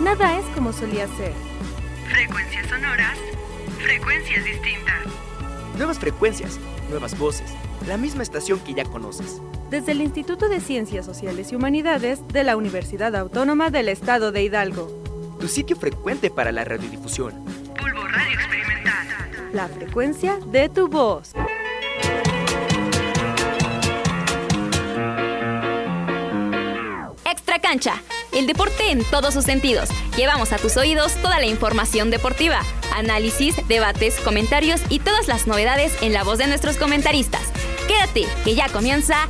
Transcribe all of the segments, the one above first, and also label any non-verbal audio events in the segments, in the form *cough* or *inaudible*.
nada es como solía ser. Frecuencias sonoras, frecuencias distintas. Nuevas frecuencias, nuevas voces, la misma estación que ya conoces. Desde el Instituto de Ciencias Sociales y Humanidades de la Universidad Autónoma del Estado de Hidalgo. Tu sitio frecuente para la radiodifusión. Bulbo Radio Experimental. La frecuencia de tu voz. Extra cancha, el deporte en todos sus sentidos. Llevamos a tus oídos toda la información deportiva, análisis, debates, comentarios y todas las novedades en la voz de nuestros comentaristas. Quédate, que ya comienza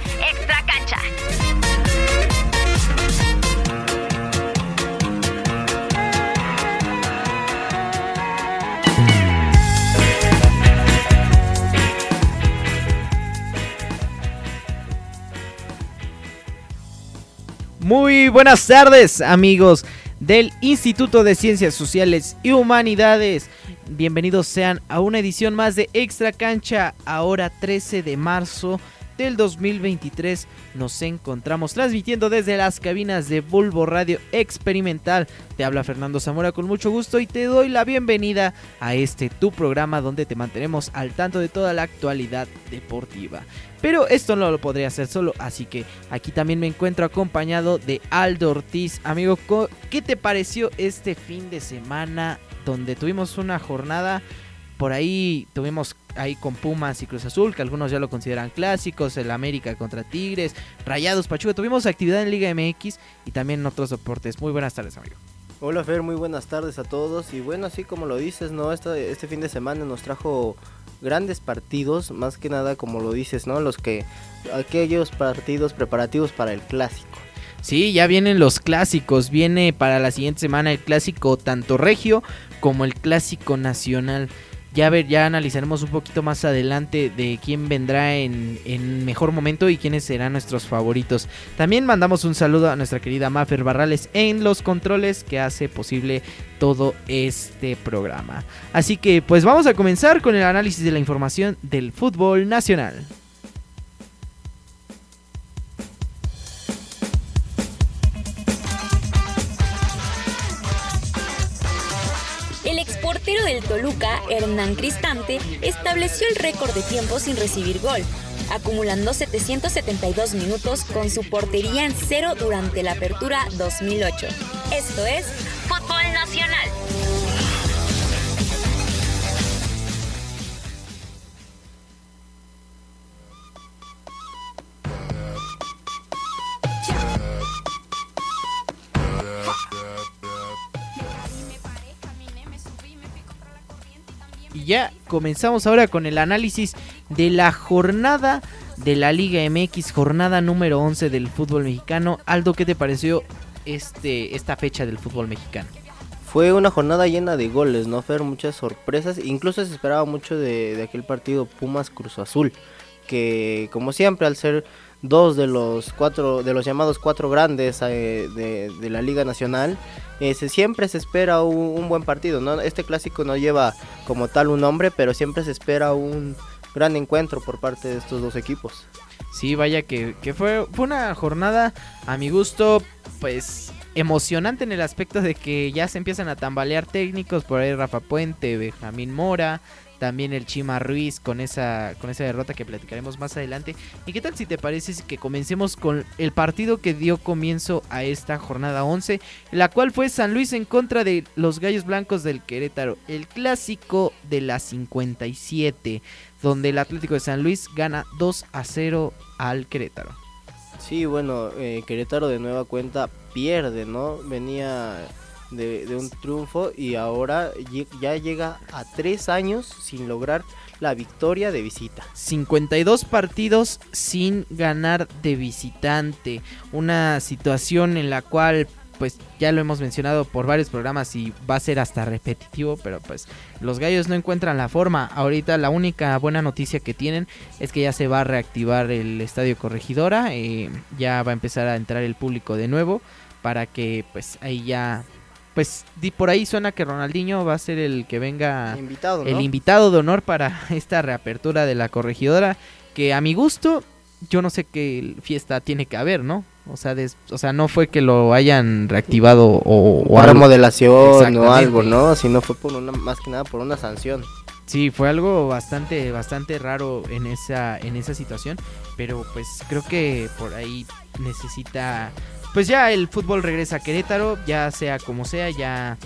Muy buenas tardes amigos del Instituto de Ciencias Sociales y Humanidades. Bienvenidos sean a una edición más de Extra Cancha, ahora 13 de marzo del 2023. Nos encontramos transmitiendo desde las cabinas de Bulbo Radio Experimental. Te habla Fernando Zamora con mucho gusto y te doy la bienvenida a este tu programa donde te mantenemos al tanto de toda la actualidad deportiva. Pero esto no lo podría hacer solo, así que aquí también me encuentro acompañado de Aldo Ortiz. Amigo, ¿qué te pareció este fin de semana donde tuvimos una jornada? Por ahí tuvimos ahí con Pumas y Cruz Azul, que algunos ya lo consideran clásicos, el América contra Tigres, Rayados, Pachuca. Tuvimos actividad en Liga MX y también en otros deportes. Muy buenas tardes, amigo. Hola Fer, muy buenas tardes a todos. Y bueno, así como lo dices, ¿no? Este, este fin de semana nos trajo grandes partidos, más que nada como lo dices, ¿no? Los que aquellos partidos preparativos para el clásico. Sí, ya vienen los clásicos, viene para la siguiente semana el clásico tanto regio como el clásico nacional. Ya ver, ya analizaremos un poquito más adelante de quién vendrá en, en, mejor momento y quiénes serán nuestros favoritos. También mandamos un saludo a nuestra querida Maffer Barrales en los controles que hace posible todo este programa. Así que pues vamos a comenzar con el análisis de la información del fútbol nacional. Del Toluca, Hernán Cristante, estableció el récord de tiempo sin recibir gol, acumulando 772 minutos con su portería en cero durante la apertura 2008. Esto es Fútbol Nacional. Y ya comenzamos ahora con el análisis de la jornada de la Liga MX, jornada número 11 del fútbol mexicano. Aldo, ¿qué te pareció este, esta fecha del fútbol mexicano? Fue una jornada llena de goles, ¿no, Fer? Muchas sorpresas. Incluso se esperaba mucho de, de aquel partido Pumas Cruz Azul. Que como siempre, al ser dos de los cuatro de los llamados cuatro grandes eh, de, la Liga Nacional. Se, siempre se espera un, un, buen partido. ¿no? Este clásico no lleva como tal un nombre, pero siempre se espera un gran encuentro por parte de estos dos equipos. Sí, vaya que, que fue, fue una jornada a mi gusto, pues emocionante en el aspecto de que ya se empiezan a tambalear técnicos, por ahí Rafa Puente, Benjamín Mora, también el Chima Ruiz con esa, con esa derrota que platicaremos más adelante. ¿Y qué tal si te parece que comencemos con el partido que dio comienzo a esta jornada 11, la cual fue San Luis en contra de los Gallos Blancos del Querétaro, el clásico de la 57, donde el Atlético de San Luis gana 2 a 0 al Querétaro. Sí, bueno, eh, Querétaro de nueva cuenta pierde, ¿no? Venía de, un triunfo y ahora ya llega a tres años sin lograr la victoria de visita. 52 partidos sin ganar de visitante. Una situación en la cual pues ya lo hemos mencionado por varios programas y va a ser hasta repetitivo, pero pues los gallos no encuentran la forma. Ahorita la única buena noticia que tienen es que ya se va a reactivar el estadio corregidora, eh, ya va a empezar a entrar el público de nuevo para que pues ahí ya pues por ahí suena que Ronaldinho va a ser el que venga invitado, ¿no? el invitado de honor para *laughs* esta reapertura de la corregidora que a mi gusto yo no sé qué fiesta tiene que haber, ¿no? O sea, des- o sea, no fue que lo hayan reactivado o, o algo. remodelación o algo, ¿no? Si no fue por una, más que nada por una sanción. Sí, fue algo bastante, bastante raro en esa, en esa situación. Pero pues creo que por ahí necesita. Pues ya el fútbol regresa a Querétaro, ya sea como sea, ya,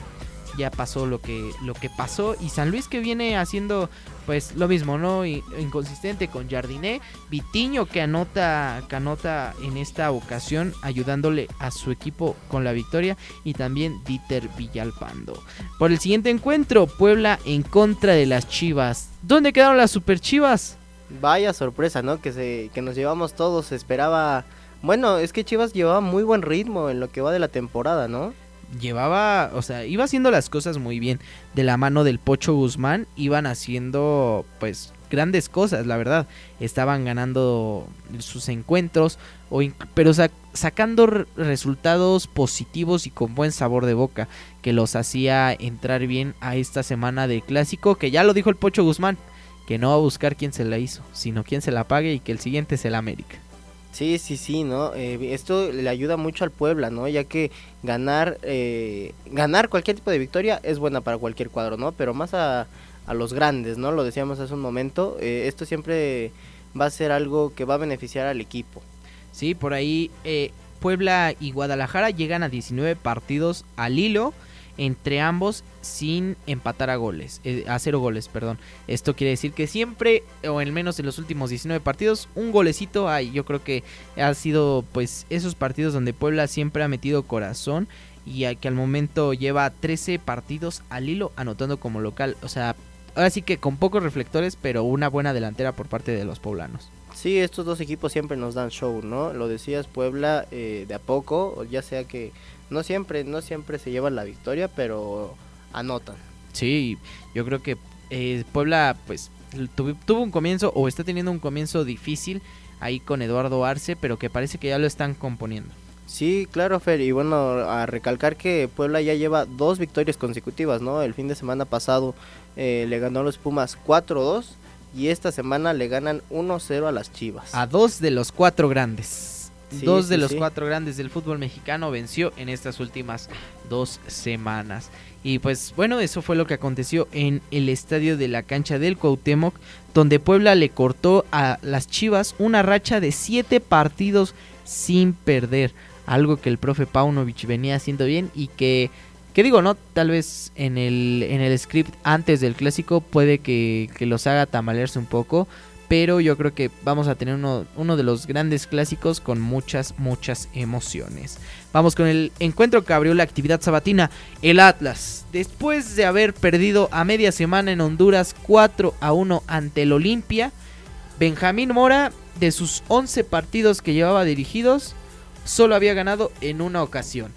ya pasó lo que, lo que pasó. Y San Luis que viene haciendo pues lo mismo, ¿no? Inconsistente con Jardiné, Vitiño que anota, que en esta ocasión, ayudándole a su equipo con la victoria. Y también Dieter Villalpando. Por el siguiente encuentro, Puebla en contra de las Chivas. ¿Dónde quedaron las Super Chivas? Vaya sorpresa, ¿no? Que, se, que nos llevamos todos. Esperaba. Bueno, es que Chivas llevaba muy buen ritmo en lo que va de la temporada, ¿no? Llevaba, o sea, iba haciendo las cosas muy bien. De la mano del Pocho Guzmán, iban haciendo, pues, grandes cosas, la verdad. Estaban ganando sus encuentros, o pero sa- sacando resultados positivos y con buen sabor de boca, que los hacía entrar bien a esta semana del clásico, que ya lo dijo el Pocho Guzmán, que no va a buscar quién se la hizo, sino quién se la pague y que el siguiente es el América. Sí, sí, sí, ¿no? Eh, esto le ayuda mucho al Puebla, ¿no? Ya que ganar, eh, ganar cualquier tipo de victoria es buena para cualquier cuadro, ¿no? Pero más a, los grandes, ¿no? Lo decíamos hace un momento, eh, esto siempre va a ser algo que va a beneficiar al equipo. Sí, por ahí eh, Puebla y Guadalajara llegan a 19 partidos al hilo entre ambos sin empatar a goles, eh, a cero goles, perdón. Esto quiere decir que siempre, o al menos en los últimos 19 partidos, un golecito hay. Yo creo que ha sido pues esos partidos donde Puebla siempre ha metido corazón y a- que al momento lleva 13 partidos al hilo anotando como local. O sea, ahora sí que con pocos reflectores, pero una buena delantera por parte de los poblanos. Sí, estos dos equipos siempre nos dan show, ¿no? Lo decías, Puebla eh, de a poco, ya sea que no siempre, no siempre se llevan la victoria, pero anotan. Sí, yo creo que eh, Puebla pues tuvi- tuvo un comienzo o está teniendo un comienzo difícil ahí con Eduardo Arce, pero que parece que ya lo están componiendo. Sí, claro, Fer, y bueno, a recalcar que Puebla ya lleva dos victorias consecutivas, ¿no? El fin de semana pasado eh, le ganó a los Pumas 4-2 y esta semana le ganan 1-0 a las Chivas. A dos de los cuatro grandes. Sí, dos sí, de los sí. cuatro grandes del fútbol mexicano venció en estas últimas dos semanas. Y pues bueno, eso fue lo que aconteció en el estadio de la cancha del Cuauhtémoc, donde Puebla le cortó a las Chivas una racha de siete partidos sin perder. Algo que el profe Paunovic venía haciendo bien y que, que digo, no, tal vez en el, en el script antes del clásico puede que, que los haga tambalearse un poco, pero yo creo que vamos a tener uno, de los grandes clásicos con muchas, muchas emociones. Vamos con el encuentro que abrió la actividad sabatina, el Atlas. Después de haber perdido a media semana en Honduras 4 a 1 ante el Olimpia, Benjamín Mora, de sus 11 partidos que llevaba dirigidos, solo había ganado en una ocasión.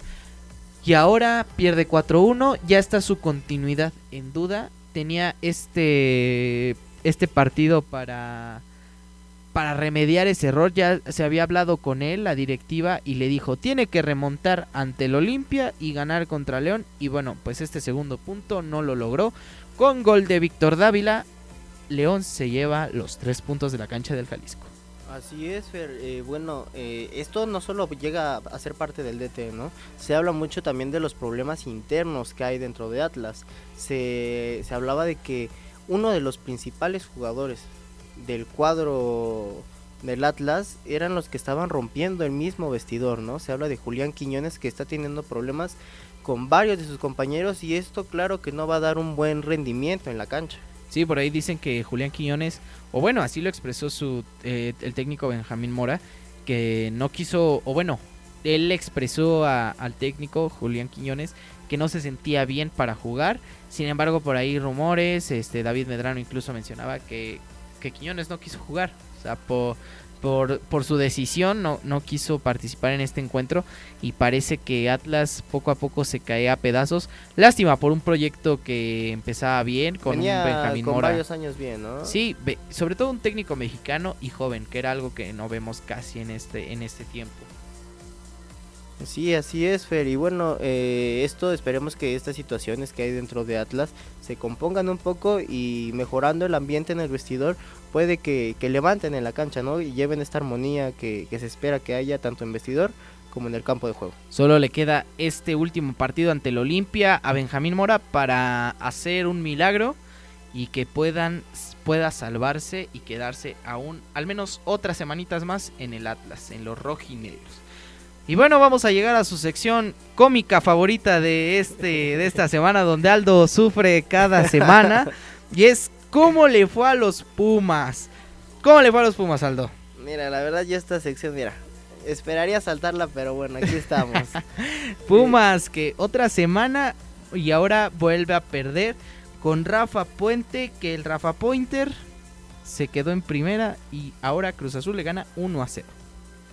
Y ahora pierde 4-1, ya está su continuidad en duda. Tenía este este partido para para remediar ese error. Ya se había hablado con él, la directiva, y le dijo, tiene que remontar ante el Olimpia y ganar contra León. Y bueno, pues este segundo punto no lo logró. Con gol de Víctor Dávila, León se lleva los tres puntos de la cancha del Jalisco. Así es, Fer. Eh, bueno, eh, esto no solo llega a ser parte del DT, ¿no? Se habla mucho también de los problemas internos que hay dentro de Atlas. Se, se hablaba de que uno de los principales jugadores del cuadro del Atlas eran los que estaban rompiendo el mismo vestidor, ¿no? Se habla de Julián Quiñones que está teniendo problemas con varios de sus compañeros y esto claro que no va a dar un buen rendimiento en la cancha. Sí, por ahí dicen que Julián Quiñones, o bueno, así lo expresó su eh, el técnico Benjamín Mora, que no quiso, o bueno, él expresó a- al técnico Julián Quiñones que no se sentía bien para jugar. Sin embargo, por ahí rumores, este David Medrano incluso mencionaba que, que Quiñones no quiso jugar. O sea, por, por, por su decisión no, no quiso participar en este encuentro y parece que Atlas poco a poco se cae a pedazos. Lástima por un proyecto que empezaba bien con Venía un Benjamín con Mora. varios años bien, ¿no? Sí, sobre todo un técnico mexicano y joven, que era algo que no vemos casi en este, en este tiempo. Sí, así es, Fer. Y bueno, eh, esto esperemos que estas situaciones que hay dentro de Atlas se compongan un poco y mejorando el ambiente en el vestidor, puede que, que levanten en la cancha, ¿no? Y lleven esta armonía que, se espera que haya tanto en vestidor como en el campo de juego. Solo le queda este último partido ante el Olimpia a Benjamín Mora para hacer un milagro y que puedan pueda salvarse y quedarse aún al menos otras semanitas más en el Atlas, en los rojinegros. Y bueno, vamos a llegar a su sección cómica favorita de este de esta semana donde Aldo sufre cada semana y es cómo le fue a los Pumas. ¿Cómo le fue a los Pumas, Aldo? Mira, la verdad ya esta sección, mira, esperaría saltarla, pero bueno, aquí estamos. *laughs* Pumas que otra semana y ahora vuelve a perder con Rafa Puente, que el Rafa Pointer se quedó en primera y ahora Cruz Azul le gana 1 a 0.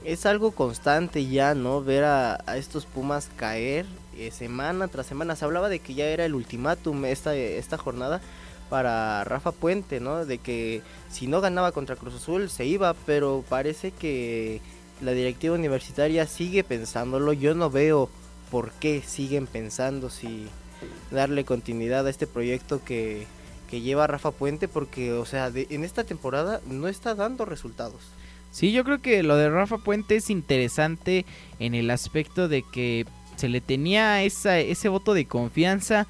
Es algo constante ya, ¿no? Ver a, a estos Pumas caer eh, semana tras semana. Se hablaba de que ya era el ultimátum esta, esta jornada para Rafa Puente, ¿no? De que si no ganaba contra Cruz Azul se iba, pero parece que la directiva universitaria sigue pensándolo. Yo no veo por qué siguen pensando si darle continuidad a este proyecto que, que lleva Rafa Puente, porque, o sea, de- en esta temporada no está dando resultados. Sí, yo creo que lo de Rafa Puente es interesante en el aspecto de que se le tenía esa, ese voto de confianza.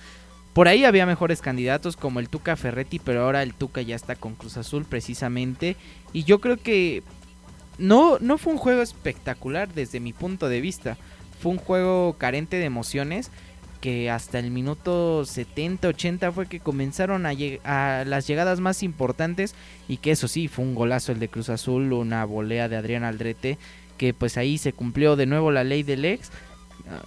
Por ahí había mejores candidatos como el Tuca Ferretti, pero ahora el Tuca ya está con Cruz Azul precisamente. Y yo creo que no, no fue un juego espectacular desde mi punto de vista. Fue un juego carente de emociones que hasta el minuto 70-80 fue que comenzaron a, las llegadas más importantes y que eso sí, fue un golazo el de Cruz Azul, una volea de Adrián Aldrete, que pues ahí se cumplió de nuevo la ley del ex.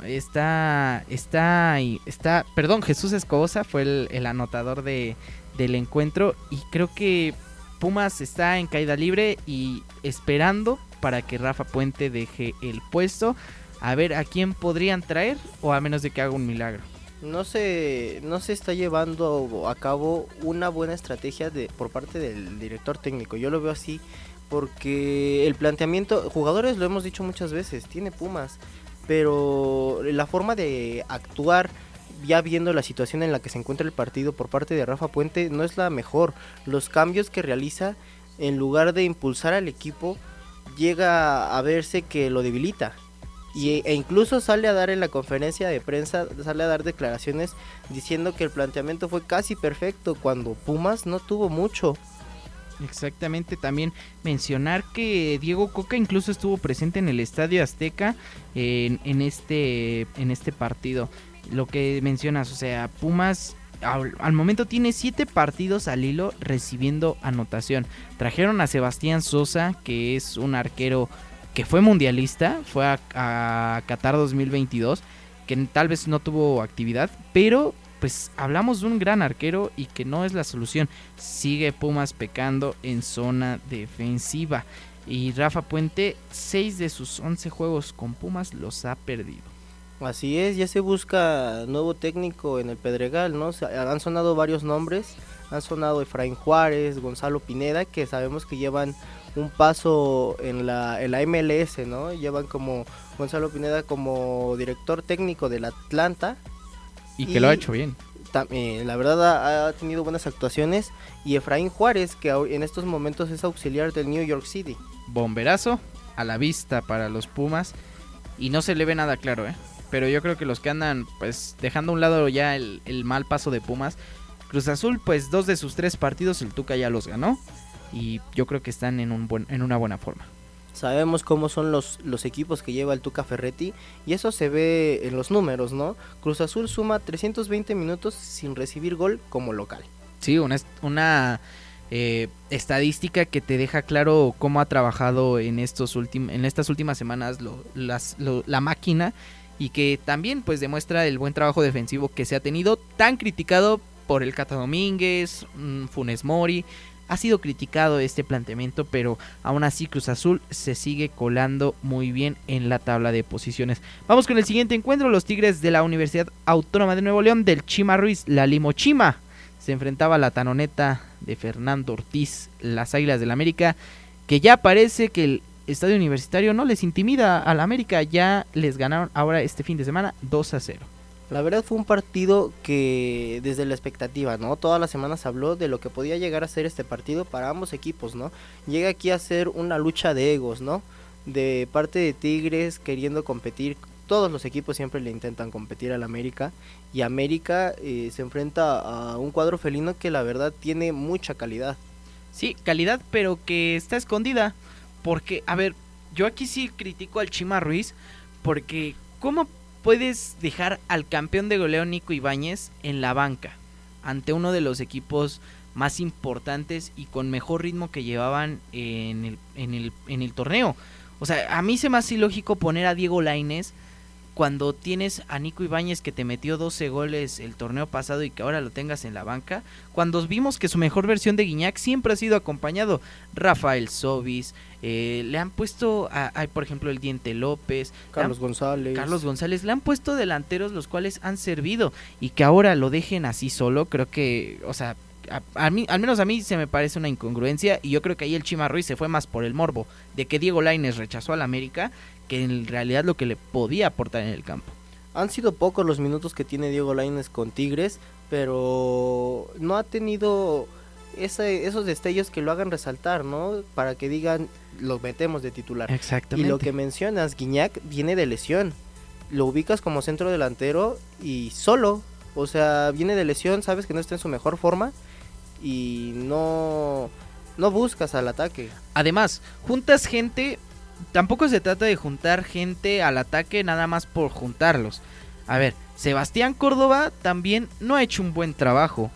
Está, está, está, perdón, Jesús Escobosa fue el, el anotador de, del encuentro y creo que Pumas está en caída libre y esperando para que Rafa Puente deje el puesto. A ver a quién podrían traer o a menos de que haga un milagro. No se, no se está llevando a cabo una buena estrategia de, por parte del director técnico. Yo lo veo así porque el planteamiento, jugadores lo hemos dicho muchas veces, tiene Pumas, pero la forma de actuar ya viendo la situación en la que se encuentra el partido por parte de Rafa Puente no es la mejor. Los cambios que realiza en lugar de impulsar al equipo llega a verse que lo debilita. Y, e incluso sale a dar en la conferencia de prensa, sale a dar declaraciones diciendo que el planteamiento fue casi perfecto cuando Pumas no tuvo mucho. Exactamente, también mencionar que Diego Coca incluso estuvo presente en el Estadio Azteca en, en este, en este partido. Lo que mencionas, o sea, Pumas al, al momento tiene siete partidos al hilo recibiendo anotación. Trajeron a Sebastián Sosa, que es un arquero que fue mundialista, fue a, a Qatar 2022, que tal vez no tuvo actividad, pero pues hablamos de un gran arquero y que no es la solución. Sigue Pumas pecando en zona defensiva. Y Rafa Puente, 6 de sus 11 juegos con Pumas los ha perdido. Así es, ya se busca nuevo técnico en el Pedregal, ¿no? Han sonado varios nombres, han sonado Efraín Juárez, Gonzalo Pineda, que sabemos que llevan un paso en la, en la MLS, ¿no? Llevan como Gonzalo Pineda como director técnico del Atlanta, Y que lo ha hecho bien. Tam- eh, la verdad ha, ha tenido buenas actuaciones, y Efraín Juárez, que en estos momentos es auxiliar del New York City. Bomberazo a la vista para los Pumas. Y no se le ve nada claro, ¿eh? Pero yo creo que los que andan, pues, dejando a un lado ya el, el mal paso de Pumas. Cruz Azul, pues, dos de sus tres partidos el Tuca ya los ganó. Y yo creo que están en, un buen, en una buena forma. Sabemos cómo son los, los equipos que lleva el Tuca Ferretti y eso se ve en los números, ¿no? Cruz Azul suma 320 minutos sin recibir gol como local. Sí, una, una eh, estadística que te deja claro cómo ha trabajado en, estos últim- en estas últimas semanas lo- las- lo- la máquina y que también pues demuestra el buen trabajo defensivo que se ha tenido, tan criticado por el Cata Domínguez, mm, Funes Mori. Ha sido criticado este planteamiento, pero aún así Cruz Azul se sigue colando muy bien en la tabla de posiciones. Vamos con el siguiente encuentro, los Tigres de la Universidad Autónoma de Nuevo León del Chima Ruiz, la Limochima se enfrentaba a la tanoneta de Fernando Ortiz, las Águilas del América, que ya parece que el Estadio Universitario no les intimida al América, ya les ganaron ahora este fin de semana 2 a 0. La verdad fue un partido que desde la expectativa, ¿no? Todas las semanas se habló de lo que podía llegar a ser este partido para ambos equipos, ¿no? Llega aquí a ser una lucha de egos, ¿no? De parte de Tigres queriendo competir, todos los equipos siempre le intentan competir al América y América eh, se enfrenta a un cuadro felino que la verdad tiene mucha calidad. Sí, calidad, pero que está escondida. Porque, a ver, yo aquí sí critico al Chima Ruiz. Porque, ¿cómo puedes dejar al campeón de goleo Nico Ibáñez en la banca? Ante uno de los equipos más importantes y con mejor ritmo que llevaban en el, en el, en el torneo. O sea, a mí se me hace ilógico poner a Diego Lainez cuando tienes a Nico Ibáñez que te metió 12 goles el torneo pasado y que ahora lo tengas en la banca, cuando vimos que su mejor versión de Guiñac siempre ha sido acompañado Rafael Sobis, eh, le han puesto, a, a, por ejemplo, el Diente López, Carlos han, González. Carlos González, le han puesto delanteros los cuales han servido y que ahora lo dejen así solo, creo que, o sea, a, a, mí, al menos a mí se me parece una incongruencia y yo creo que ahí el Chima Ruiz se fue más por el morbo de que Diego Laines rechazó al América que en realidad lo que le podía aportar en el campo. Han sido pocos los minutos que tiene Diego Laines con Tigres, pero no ha tenido ese, esos destellos que lo hagan resaltar, ¿no? Para que digan, lo metemos de titular. Exactamente. Y lo que mencionas, Guiñac viene de lesión. Lo ubicas como centro delantero y solo. O sea, viene de lesión, sabes que no está en su mejor forma y no, no buscas al ataque. Además, juntas gente tampoco se trata de juntar gente al ataque nada más por juntarlos. A ver, Sebastián Córdoba también no ha hecho un buen trabajo.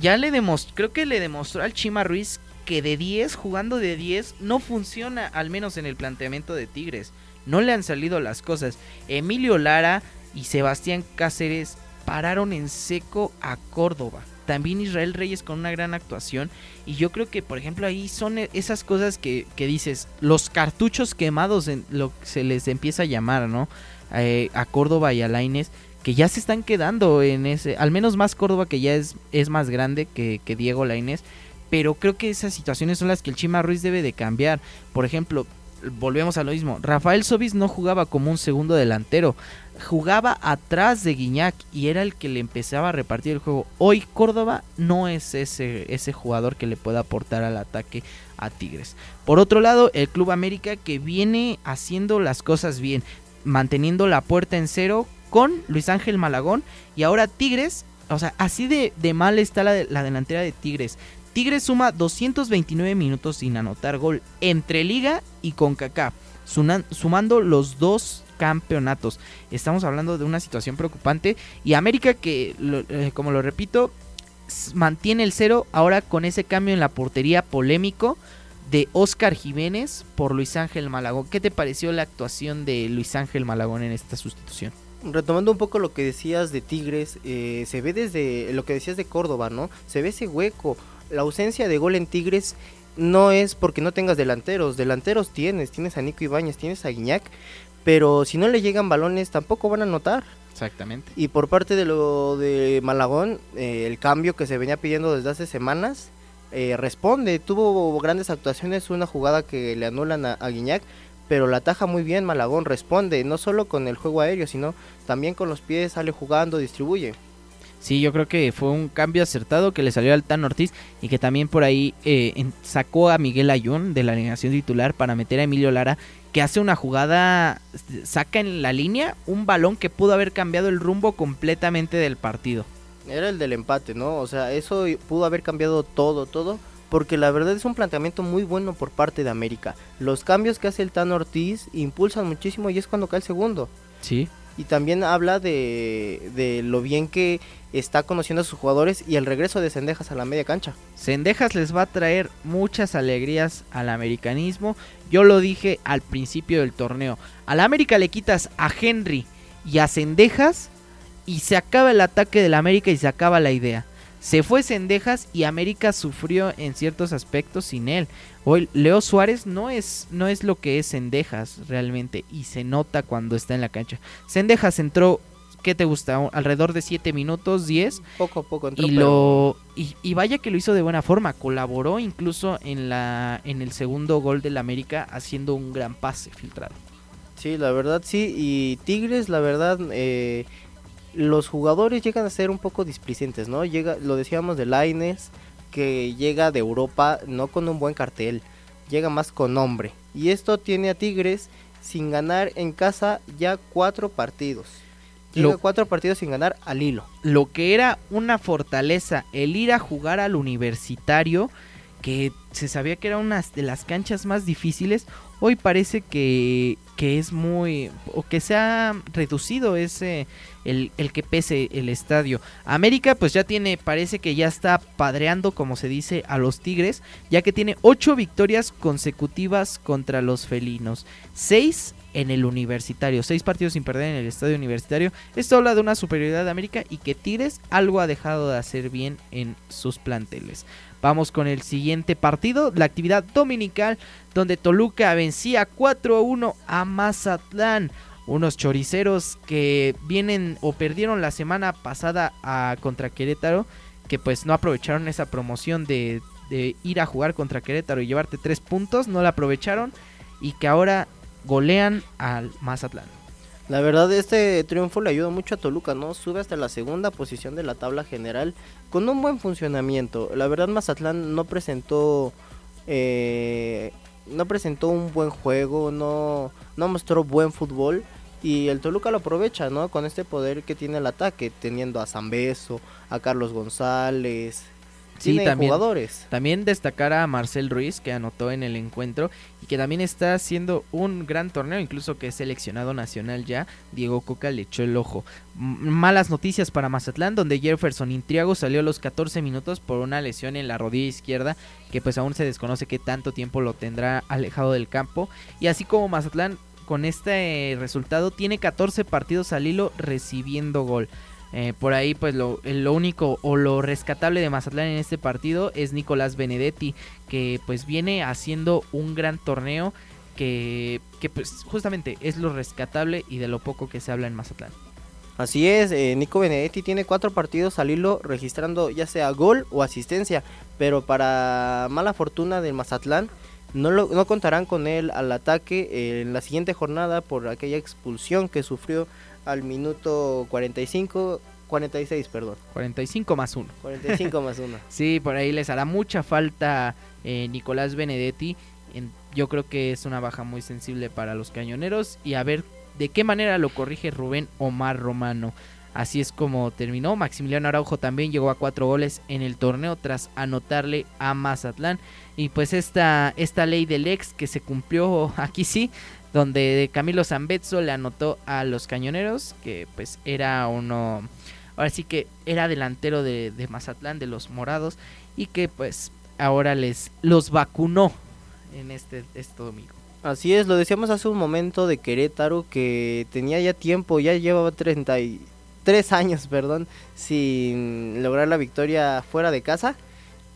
Ya le demostró, creo que le demostró al Chima Ruiz que de 10, jugando de 10, no funciona, al menos en el planteamiento de Tigres. No le han salido las cosas. Emilio Lara y Sebastián Cáceres pararon en seco a Córdoba también Israel Reyes con una gran actuación. Y yo creo que, por ejemplo, ahí son esas cosas que, que dices, los cartuchos quemados, en lo que se les empieza a llamar, ¿no? Eh, a Córdoba y a Laines, que ya se están quedando en ese, al menos más Córdoba que ya es, es más grande que, que Diego Laines. Pero creo que esas situaciones son las que el Chima Ruiz debe de cambiar. Por ejemplo, volvemos a lo mismo. Rafael Sobis no jugaba como un segundo delantero jugaba atrás de Guiñac y era el que le empezaba a repartir el juego. Hoy Córdoba no es ese, ese jugador que le pueda aportar al ataque a Tigres. Por otro lado, el Club América que viene haciendo las cosas bien, manteniendo la puerta en cero con Luis Ángel Malagón y ahora Tigres, o sea, así de, de mal está la, la delantera de Tigres. Tigres suma 229 minutos sin anotar gol entre Liga y CONCACAF, sumando los dos campeonatos. Estamos hablando de una situación preocupante y América que, eh, como lo repito, mantiene el cero ahora con ese cambio en la portería polémico de Oscar Jiménez por Luis Ángel Malagón. ¿Qué te pareció la actuación de Luis Ángel Malagón en esta sustitución? Retomando un poco lo que decías de Tigres, eh, se ve desde lo que decías de Córdoba, ¿no? Se ve ese hueco. La ausencia de gol en Tigres no es porque no tengas delanteros. Delanteros tienes, tienes a Nico Ibáñez, tienes a Guiñac, pero si no le llegan balones tampoco van a notar. Exactamente. Y por parte de lo de Malagón, eh, el cambio que se venía pidiendo desde hace semanas, eh, responde. Tuvo grandes actuaciones, una jugada que le anulan a, a Guiñac, pero la ataja muy bien Malagón, responde, no solo con el juego aéreo, sino también con los pies, sale jugando, distribuye. Sí, yo creo que fue un cambio acertado que le salió al Tan Ortiz y que también por ahí eh, sacó a Miguel Ayun de la alineación titular para meter a Emilio Lara, que hace una jugada, saca en la línea un balón que pudo haber cambiado el rumbo completamente del partido. Era el del empate, ¿no? O sea, eso pudo haber cambiado todo, todo. Porque la verdad es un planteamiento muy bueno por parte de América. Los cambios que hace el Tan Ortiz impulsan muchísimo y es cuando cae el segundo. Sí. Y también habla de, de lo bien que está conociendo a sus jugadores y el regreso de Cendejas a la media cancha. Cendejas les va a traer muchas alegrías al americanismo. Yo lo dije al principio del torneo. A la América le quitas a Henry y a Cendejas y se acaba el ataque del América y se acaba la idea. Se fue Cendejas y América sufrió en ciertos aspectos sin él. Hoy Leo Suárez no es, no es lo que es Cendejas realmente y se nota cuando está en la cancha. Cendejas entró ¿qué te gusta? Alrededor de 7 minutos, 10. Poco a poco entró, Y, lo, y, y vaya que lo hizo de buena forma. Colaboró incluso en, la, en el segundo gol del América haciendo un gran pase filtrado. Sí, la verdad sí. Y Tigres, la verdad, eh, los jugadores llegan a ser un poco displicentes, ¿no? Llega, lo decíamos de Laines, que llega de Europa no con un buen cartel, llega más con nombre. Y esto tiene a Tigres sin ganar en casa ya cuatro partidos. Llega Lo- cuatro partidos sin ganar al hilo. Lo que era una fortaleza, el ir a jugar al universitario, que se sabía que era una de las canchas más difíciles, hoy parece que, que es muy... o que se ha reducido ese... El, el que pese el estadio. América pues ya tiene, parece que ya está padreando, como se dice, a los Tigres, ya que tiene ocho victorias consecutivas contra los felinos. Seis en el universitario, seis partidos sin perder en el estadio universitario. Esto habla de una superioridad de América y que Tigres algo ha dejado de hacer bien en sus planteles. Vamos con el siguiente partido, la actividad dominical, donde Toluca vencía 4 a 1 a Mazatlán. Unos choriceros que vienen o perdieron la semana pasada a contra Querétaro, que pues no aprovecharon esa promoción de, de ir a jugar contra Querétaro y llevarte tres puntos, no la aprovecharon y que ahora golean al Mazatlán. La verdad, este triunfo le ayuda mucho a Toluca, ¿no? Sube hasta la segunda posición de la tabla general con un buen funcionamiento. La verdad, Mazatlán no presentó. eh, no presentó un buen juego, no, no mostró buen fútbol. Y el Toluca lo aprovecha, ¿no? Con este poder que tiene el ataque, teniendo a Zambeso, a Carlos González. Sí, también. jugadores. También destacar a Marcel Ruiz, que anotó en el encuentro y que también está haciendo un gran torneo, incluso que es seleccionado nacional ya. Diego Coca le echó el ojo. M- malas noticias para Mazatlán, donde Jefferson Intriago salió a los 14 minutos por una lesión en la rodilla izquierda, que pues aún se desconoce qué tanto tiempo lo tendrá alejado del campo. Y así como Mazatlán con este resultado tiene 14 partidos al hilo recibiendo gol. Eh, por ahí, pues lo, lo único o lo rescatable de Mazatlán en este partido es Nicolás Benedetti, que pues viene haciendo un gran torneo que, que pues justamente es lo rescatable y de lo poco que se habla en Mazatlán. Así es, eh, Nico Benedetti tiene cuatro partidos al hilo registrando ya sea gol o asistencia, pero para mala fortuna del Mazatlán no, lo- no contarán con él al ataque eh, en la siguiente jornada por aquella expulsión que sufrió al minuto 45, 46, perdón, 45 más 1. 45 *laughs* más 1. Sí, por ahí les hará mucha falta eh, Nicolás Benedetti. En- yo creo que es una baja muy sensible para los cañoneros y a ver de qué manera lo corrige Rubén Omar Romano. Así es como terminó. Maximiliano Araujo también llegó a cuatro goles en el torneo tras anotarle a Mazatlán. Y pues esta, esta ley del ex que se cumplió *laughs* aquí sí, donde Camilo Zambetso le anotó a los cañoneros, que pues era uno, ahora sí que era delantero de, de Mazatlán, de los morados, y que pues ahora les los vacunó en este, este domingo. Así es, lo decíamos hace un momento de Querétaro que tenía ya tiempo, ya llevaba 33 años, perdón, sin lograr la victoria fuera de casa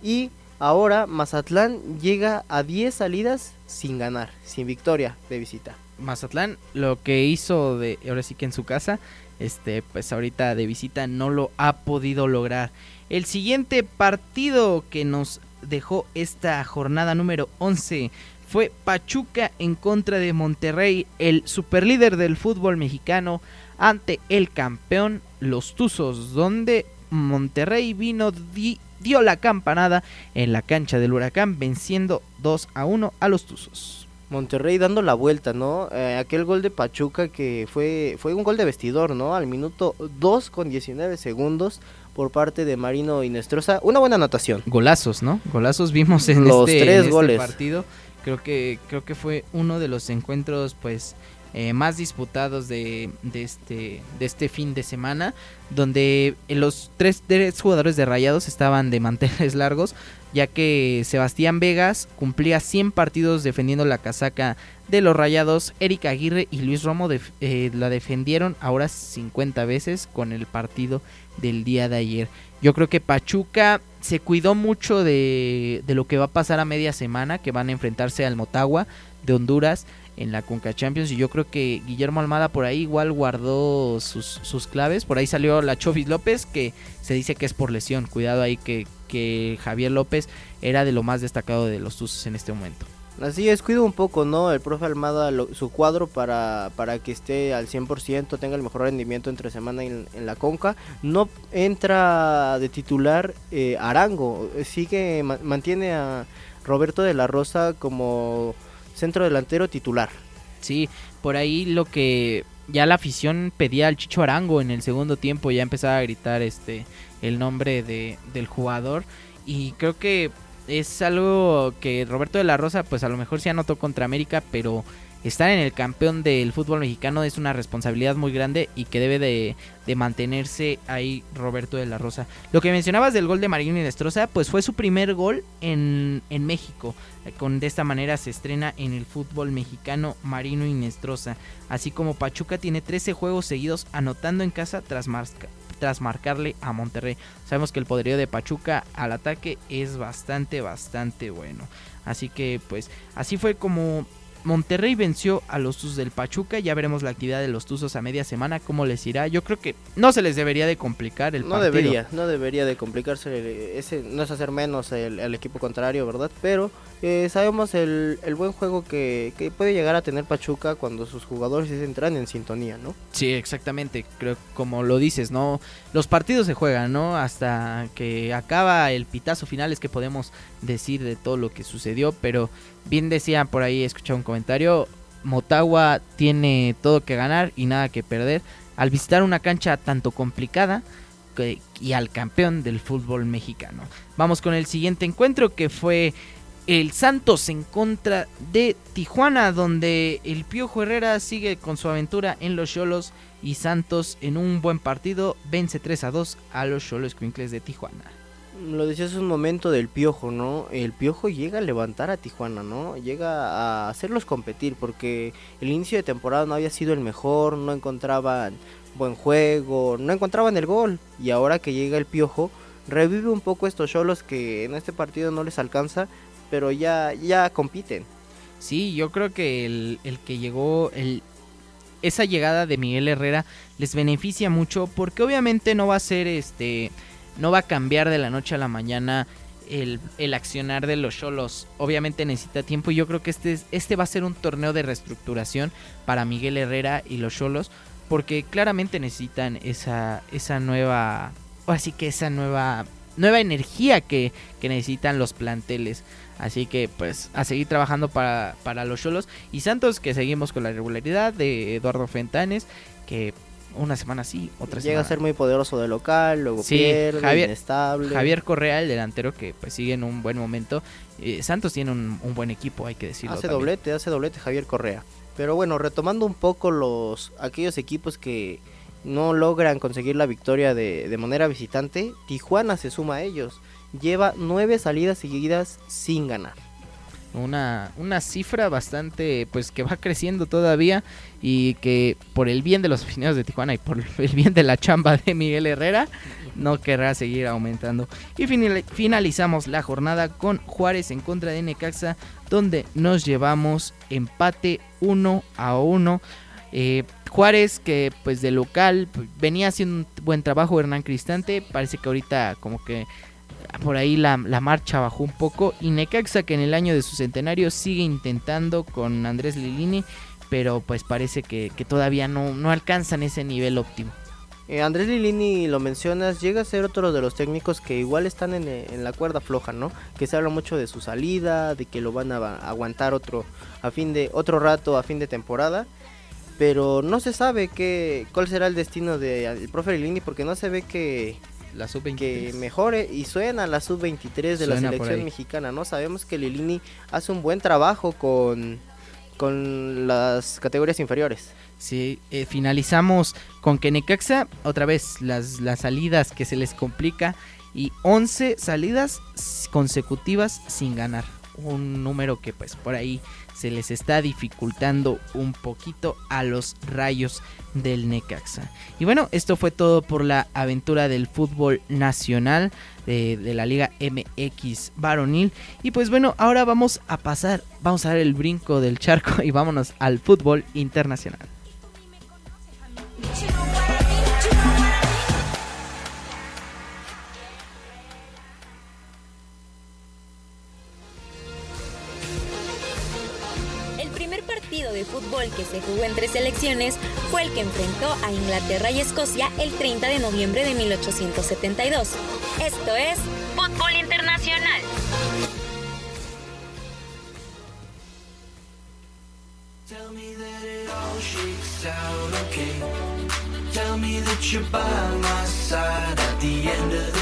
y ahora Mazatlán llega a 10 salidas sin ganar, sin victoria de visita. Mazatlán lo que hizo de ahora sí que en su casa, este pues ahorita de visita no lo ha podido lograr. El siguiente partido que nos dejó esta jornada número 11 fue Pachuca en contra de Monterrey, el superlíder del fútbol mexicano ante el campeón Los Tuzos, donde Monterrey vino dio la campanada en la cancha del Huracán venciendo 2 a 1 a los Tuzos. Monterrey dando la vuelta, ¿no? Eh, aquel gol de Pachuca que fue, fue un gol de vestidor, ¿no? Al minuto 2 con 19 segundos por parte de Marino Inestrosa. Una buena anotación. golazos, ¿no? Golazos vimos en Los este, tres en este goles. partido. Creo que creo que fue uno de los encuentros pues eh, más disputados este de este fin de semana, donde eh, los tres, jugadores de Rayados estaban de manteles *laughs* largos, ya que Sebastián Vegas cumplía 100 partidos defendiendo la casaca de los Rayados, Eric Aguirre y Luis Romo eh, la defendieron ahora 50 veces con el partido del día de ayer. Yo creo que Pachuca se cuidó mucho de lo que va a pasar a media semana, que van a enfrentarse al Motagua de Honduras en la Conca Champions y yo creo que Guillermo Almada por ahí igual guardó sus, sus claves. Por ahí salió la Chovis López que se dice que es por lesión. Cuidado ahí que, que Javier López era de lo más destacado de los Tuzos en este momento. Así es, cuida un poco, ¿no? El profe Almada, lo- su cuadro para, para que esté al 100%, tenga el mejor rendimiento entre semana en, en la Conca. No entra de titular eh, Arango, sigue, ma- mantiene a Roberto de la Rosa como centro delantero titular. Sí, por ahí lo que ya la afición pedía al Chicho Arango en el segundo tiempo, ya empezaba a gritar este el nombre de, del jugador y creo que es algo que Roberto de la Rosa pues a lo mejor se anotó contra América, pero estar en el campeón del fútbol mexicano es una responsabilidad muy grande y que debe de, mantenerse ahí Roberto de la Rosa. Lo que mencionabas del gol de Marino Inestrosa, pues fue su primer gol en, en México. Con de esta manera se estrena en el fútbol mexicano Marino Inestrosa. Así como Pachuca tiene 13 juegos seguidos anotando en casa tras, tras marcarle a Monterrey. Sabemos que el poderío de Pachuca al ataque es bastante, bastante bueno. Así que pues así fue como Monterrey venció a los Tuzos del Pachuca. Ya veremos la actividad de los Tuzos a media semana, cómo les irá. Yo creo que no se les debería de complicar el no partido. debería, no debería de complicarse, ese no es hacer menos el, el equipo contrario, ¿verdad? Pero eh, sabemos el, el buen juego que, que puede llegar a tener Pachuca cuando sus jugadores entran en sintonía, ¿no? Sí, exactamente. Creo como lo dices, ¿no? Los partidos se juegan, ¿no? Hasta que acaba el pitazo final es que podemos decir de todo lo que sucedió. Pero bien decía por ahí, escuché un comentario. Motagua tiene todo que ganar y nada que perder. Al visitar una cancha tanto complicada que- y al campeón del fútbol mexicano. Vamos con el siguiente encuentro que fue el Santos en contra de Tijuana, donde el Piojo Herrera sigue con su aventura en los Cholos y Santos en un buen partido vence 3 a 2 a los Cholos Quincles de Tijuana. Lo decías un momento del Piojo, ¿no? El Piojo llega a levantar a Tijuana, ¿no? Llega a hacerlos competir porque el inicio de temporada no había sido el mejor, no encontraban buen juego, no encontraban el gol. Y ahora que llega el Piojo, revive un poco estos cholos que en este partido no les alcanza, pero ya, ya compiten. Sí, yo creo que el, el que llegó, el, esa llegada de Miguel Herrera les beneficia mucho porque obviamente no va a ser este, no va a cambiar de la noche a la mañana el, el accionar de los Cholos. Obviamente necesita tiempo y yo creo que este, es- este va a ser un torneo de reestructuración para Miguel Herrera y los Cholos porque claramente necesitan esa, esa nueva, así que esa nueva, nueva energía que, que necesitan los planteles. Así que pues a seguir trabajando para, para los Cholos. Y Santos que seguimos con la regularidad de Eduardo Fentanes. Que una semana sí, otra Llega a ser muy poderoso de local, luego Sí, pierde, Javier- inestable. Javier Correa, el delantero que pues sigue en un buen momento. Eh, Santos tiene un, un buen equipo, hay que decirlo. Hace también. doblete, hace doblete Javier Correa. Pero bueno, retomando un poco los aquellos equipos que no logran conseguir la victoria de, de manera visitante, Tijuana se suma a ellos. Lleva nueve salidas seguidas sin ganar. Una, una cifra bastante, pues que va creciendo todavía y que por el bien de los aficionados de Tijuana y por el bien de la chamba de Miguel Herrera, no querrá seguir aumentando. Y finali- finalizamos la jornada con Juárez en contra de Necaxa, donde nos llevamos empate 1 a 1. Eh, Juárez que pues de local pues, venía haciendo un buen trabajo Hernán Cristante, parece que ahorita como que por ahí la, la marcha bajó un poco y Necaxa que en el año de su centenario sigue intentando con Andrés Lilini, pero pues parece que, que todavía no, no alcanzan ese nivel óptimo. Eh, Andrés Lilini, lo mencionas, llega a ser otro de los técnicos que igual están en, eh, en la cuerda floja, ¿no? Que se habla mucho de su salida, de que lo van a aguantar otro a fin de otro rato a fin de temporada, pero no se sabe qué cuál será el destino del profe Lilini porque no se ve que La sub-23. que mejore y suena la sub-23 de la Suena selección mexicana, ¿no? Sabemos que Lilini hace un buen trabajo con, con las categorías inferiores. Sí, eh, finalizamos con que Necaxa, otra vez las, las salidas que se les complica y 11 salidas consecutivas sin ganar. Un número que pues por ahí se les está dificultando un poquito a los rayos del Necaxa. Y bueno, esto fue todo por la aventura del fútbol nacional de, de, la Liga MX varonil. Y pues bueno, ahora vamos a pasar, vamos a dar el brinco del charco *laughs* y vámonos al fútbol internacional. Fútbol que se jugó entre selecciones fue el que enfrentó a Inglaterra y Escocia el 30 de noviembre de 1872. Esto es Fútbol Internacional. Tell me that you're by my side at the end of the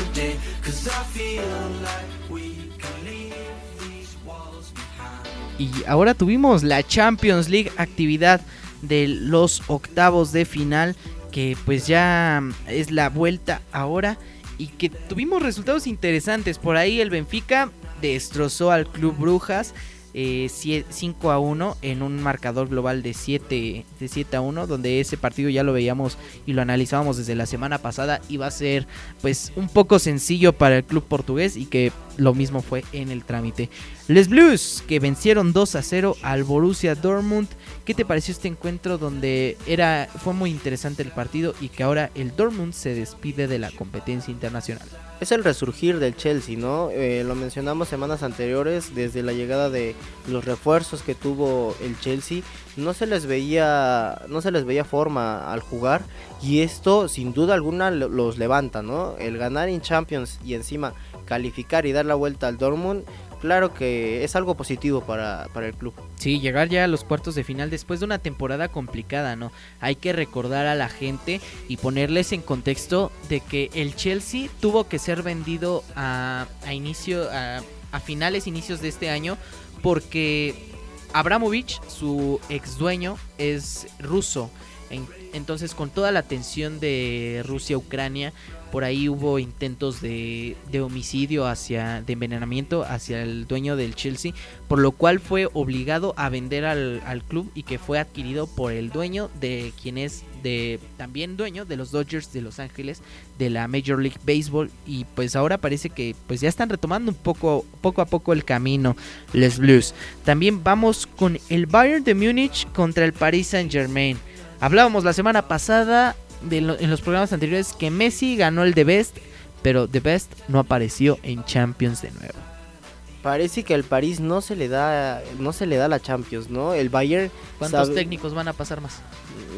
Y ahora tuvimos la Champions League actividad de los octavos de final que pues ya es la vuelta ahora y que tuvimos resultados interesantes. Por ahí el Benfica destrozó al Club Brujas eh, 5 a 1 en un marcador global de 7, de 7 a 1 donde ese partido ya lo veíamos y lo analizábamos desde la semana pasada iba a ser pues un poco sencillo para el club portugués y que lo mismo fue en el trámite. Les Blues que vencieron 2 a 0 al Borussia Dortmund. ¿Qué te pareció este encuentro donde era fue muy interesante el partido y que ahora el Dortmund se despide de la competencia internacional? Es el resurgir del Chelsea, ¿no? Eh, lo mencionamos semanas anteriores, desde la llegada de los refuerzos que tuvo el Chelsea, no se les veía, no se les veía forma al jugar y esto sin duda alguna los levanta, ¿no? El ganar en Champions y encima calificar y dar la vuelta al Dortmund claro que es algo positivo para, para, el club. Sí, llegar ya a los cuartos de final después de una temporada complicada, ¿no? Hay que recordar a la gente y ponerles en contexto de que el Chelsea tuvo que ser vendido a, a inicio, a, a finales, inicios de este año, porque Abramovich, su ex dueño, es ruso. Entonces, con toda la tensión de Rusia-Ucrania, por ahí hubo intentos de, de, homicidio hacia de envenenamiento hacia el dueño del Chelsea por lo cual fue obligado a vender al, al, club y que fue adquirido por el dueño de quien es de también dueño de los Dodgers de Los Ángeles de la Major League Baseball y pues ahora parece que pues ya están retomando un poco poco a poco el camino les Blues. También vamos con el Bayern de Múnich contra el Paris Saint Germain hablábamos la semana pasada de lo, en los programas anteriores que Messi ganó el The Best, pero The Best no apareció en Champions de nuevo. Parece que al París no se le da no se le da la Champions, ¿no? El Bayern ¿Cuántos sabe... técnicos van a pasar más?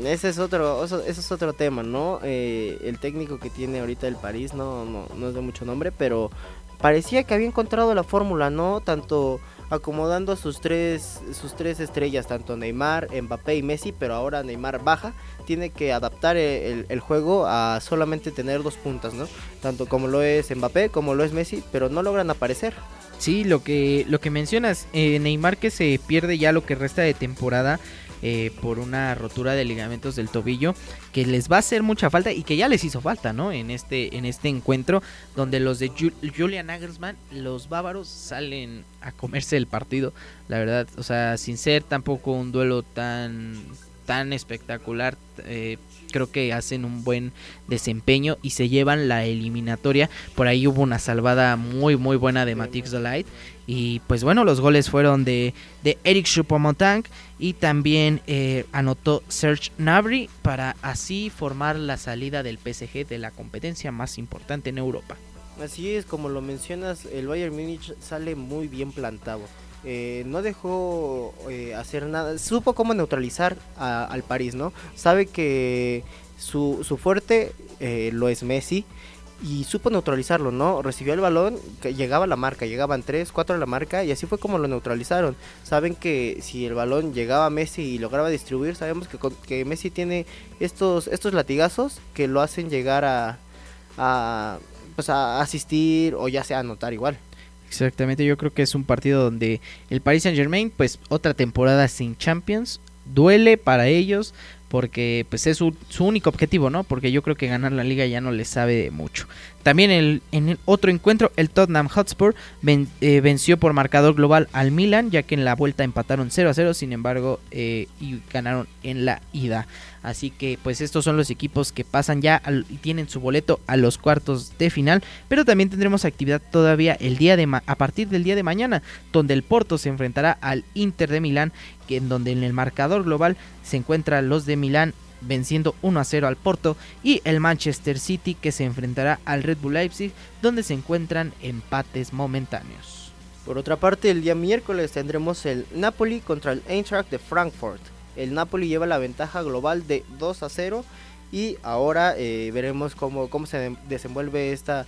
Ese es otro eso, es otro tema, ¿no? Eh, el técnico que tiene ahorita el París no, no no es de mucho nombre, pero parecía que había encontrado la fórmula, ¿no? Tanto acomodando sus tres, sus tres estrellas, tanto Neymar, Mbappé y Messi, pero ahora Neymar baja, tiene que adaptar el, el, juego a solamente tener dos puntas, ¿no? Tanto como lo es Mbappé, como lo es Messi, pero no logran aparecer. Sí, lo que, lo que mencionas, eh, Neymar que se pierde ya lo que resta de temporada. Eh, por una rotura de ligamentos del tobillo que les va a hacer mucha falta y que ya les hizo falta, ¿no? En este, en este encuentro donde los de Jul Julian Nagelsmann, los bávaros salen a comerse el partido, la verdad, o sea, sin ser tampoco un duelo tan tan espectacular, eh, creo que hacen un buen desempeño y se llevan la eliminatoria. Por ahí hubo una salvada muy muy buena de Matix Delight y pues bueno, los goles fueron de, de Eric Choupo-Moting y también eh, anotó Serge Gnabry para así formar la salida del PSG de la competencia más importante en Europa. Así es, como lo mencionas, el Bayern Múnich sale muy bien plantado. Eh, no dejó eh, hacer nada, supo cómo neutralizar a, al París, ¿no? Sabe que su, su fuerte eh, lo es Messi y supo neutralizarlo, ¿no? Recibió el balón, llegaba a la marca, llegaban 3, 4 a la marca y así fue como lo neutralizaron. Saben que si el balón llegaba a Messi y lograba distribuir, sabemos que, que Messi tiene estos, estos latigazos que lo hacen llegar a, a, pues a asistir o ya sea anotar igual. Exactamente, yo creo que es un partido donde el Paris Saint Germain, pues otra temporada sin Champions, duele para ellos, porque pues es su, su único objetivo, ¿no? Porque yo creo que ganar la liga ya no le sabe mucho. También el, en el otro encuentro, el Tottenham Hotspur eh, venció por marcador global al Milan, ya que en la vuelta empataron 0 a 0, sin embargo, eh, y ganaron en la ida. Así que pues estos son los equipos que pasan ya al- y tienen su boleto a los cuartos de final, pero también tendremos actividad todavía el día de a partir del día de mañana, donde el Porto se enfrentará al Inter de Milán, que en donde en el marcador global se encuentran los de Milán venciendo 1 a 0 al Porto y el Manchester City que se enfrentará al Red Bull Leipzig donde se encuentran empates momentáneos. Por otra parte, el día miércoles tendremos el Napoli contra el Eintracht de Frankfurt. El Napoli lleva la ventaja global de 2 a 0 y ahora eh, veremos cómo, cómo se de- desenvuelve esta,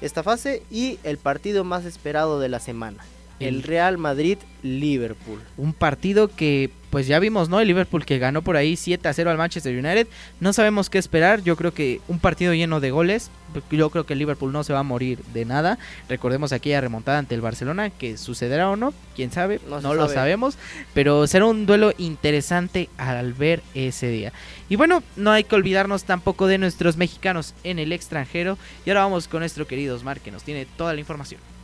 esta fase y el partido más esperado de la semana. El Real Madrid-Liverpool. Un partido que pues ya vimos, ¿no? El Liverpool que ganó por ahí 7 a 0 al Manchester United. No sabemos qué esperar. Yo creo que un partido lleno de goles. Yo creo que el Liverpool no se va a morir de nada. Recordemos aquella remontada ante el Barcelona. Que sucederá o no, quién sabe. No lo sabe. sabemos. Pero será un duelo interesante al ver ese día. Y bueno, no hay que olvidarnos tampoco de nuestros mexicanos en el extranjero. Y ahora vamos con nuestro querido Osmar que nos tiene toda la información.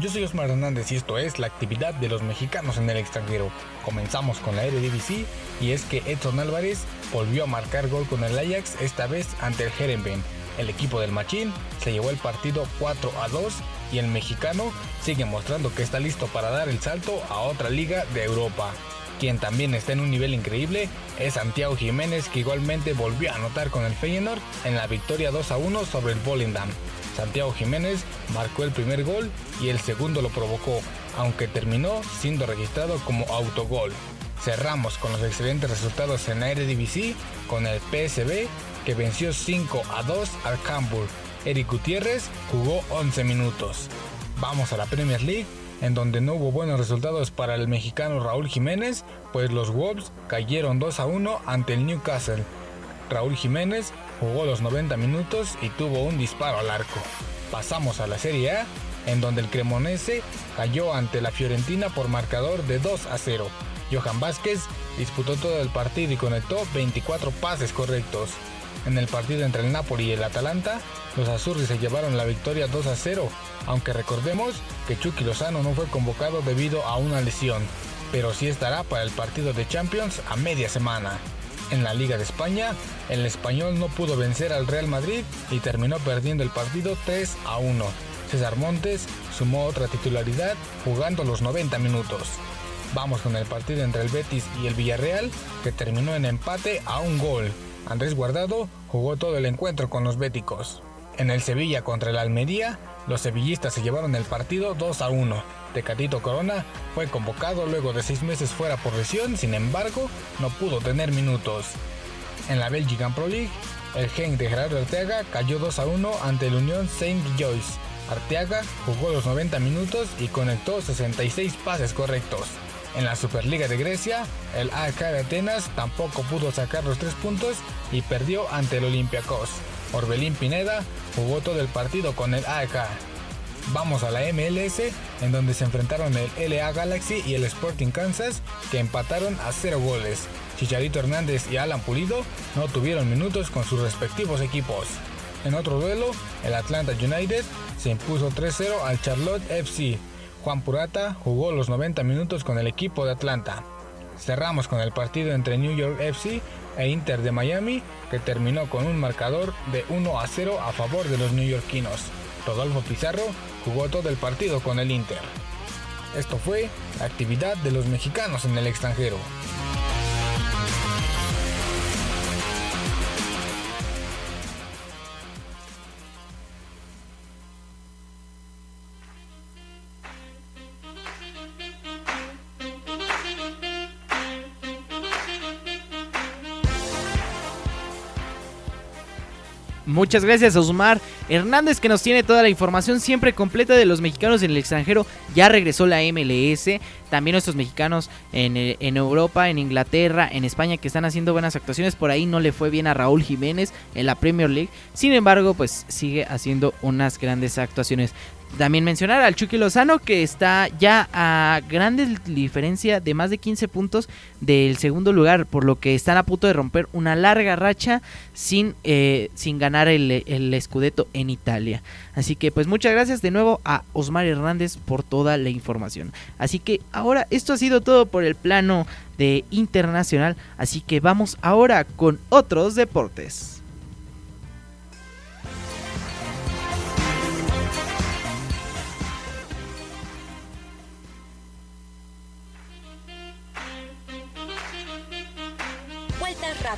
Yo soy Osmar Hernández y esto es la actividad de los mexicanos en el extranjero. Comenzamos con la Eredivisie y es que Edson Álvarez volvió a marcar gol con el Ajax, esta vez ante el Herenveen. El equipo del Machín se llevó el partido 4 a 2 y el mexicano sigue mostrando que está listo para dar el salto a otra liga de Europa. Quien también está en un nivel increíble es Santiago Jiménez que igualmente volvió a anotar con el Feyenoord en la victoria 2 a 1 sobre el Volendam. Santiago Jiménez marcó el primer gol y el segundo lo provocó, aunque terminó siendo registrado como autogol. Cerramos con los excelentes resultados en la Eredivisie con el PSV que venció 5 a 2 al Hamburg. Eric Gutiérrez jugó 11 minutos. Vamos a la Premier League en donde no hubo buenos resultados para el mexicano Raúl Jiménez, pues los Wolves cayeron 2 a 1 ante el Newcastle. Raúl Jiménez jugó los 90 minutos y tuvo un disparo al arco. Pasamos a la Serie A, en donde el Cremonese cayó ante la Fiorentina por marcador de 2 a 0. Johan Vázquez disputó todo el partido y conectó 24 pases correctos. En el partido entre el Napoli y el Atalanta, los azurris se llevaron la victoria 2 a 0, aunque recordemos que Chucky Lozano no fue convocado debido a una lesión, pero sí estará para el partido de Champions a media semana. En la Liga de España, el español no pudo vencer al Real Madrid y terminó perdiendo el partido 3 a 1. César Montes sumó otra titularidad jugando los 90 minutos. Vamos con el partido entre el Betis y el Villarreal que terminó en empate a un gol. Andrés Guardado jugó todo el encuentro con los béticos. En el Sevilla contra el Almería, los sevillistas se llevaron el partido 2 a 1. Tecatito Corona fue convocado luego de seis meses fuera por lesión, sin embargo, no pudo tener minutos. En la Belgian Pro League, el Genk de Gerardo Arteaga cayó 2 a 1 ante el Unión Saint Gilloise. Arteaga jugó los 90 minutos y conectó 66 pases correctos. En la Superliga de Grecia, el AEK de Atenas tampoco pudo sacar los tres puntos y perdió ante el Olympiacos. Orbelín Pineda jugó todo el partido con el AEK. Vamos a la MLS, en donde se enfrentaron el LA Galaxy y el Sporting Kansas, que empataron a cero goles. Chicharito Hernández y Alan Pulido no tuvieron minutos con sus respectivos equipos. En otro duelo, el Atlanta United se impuso 3-0 al Charlotte FC. Juan Purata jugó los 90 minutos con el equipo de Atlanta. Cerramos con el partido entre New York FC e Inter de Miami, que terminó con un marcador de 1 a 0 a favor de los neoyorquinos. Rodolfo Pizarro jugó todo el partido con el Inter. Esto fue la actividad de los mexicanos en el extranjero. Muchas gracias a Osmar Hernández que nos tiene toda la información siempre completa de los mexicanos en el extranjero. Ya regresó la MLS, también nuestros mexicanos en, eh, en, Europa, en Inglaterra, en España que están haciendo buenas actuaciones. Por ahí no le fue bien a Raúl Jiménez en la Premier League. Sin embargo, pues sigue haciendo unas grandes actuaciones. También mencionar al Chucky Lozano que está ya a grande diferencia de más de 15 puntos del segundo lugar, por lo que están a punto de romper una larga racha sin, eh, sin ganar el, el escudeto en Italia. Así que pues muchas gracias de nuevo a Osmar Hernández por toda la información. Así que ahora esto ha sido todo por el plano de internacional, así que vamos ahora con otros deportes.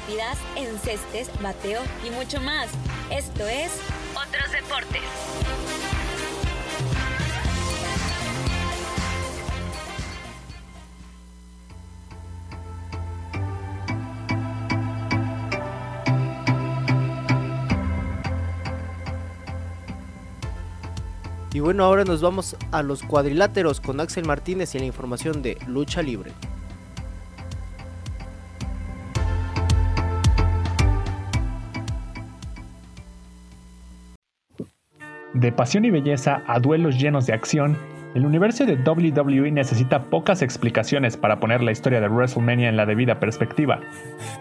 Rápidas, encestes, bateo y mucho más. Esto es Otros Deportes. Y bueno, ahora nos vamos a los cuadriláteros con Axel Martínez y la información de lucha libre. De pasión y belleza a duelos llenos de acción, el universo de WWE necesita pocas explicaciones para poner la historia de WrestleMania en la debida perspectiva.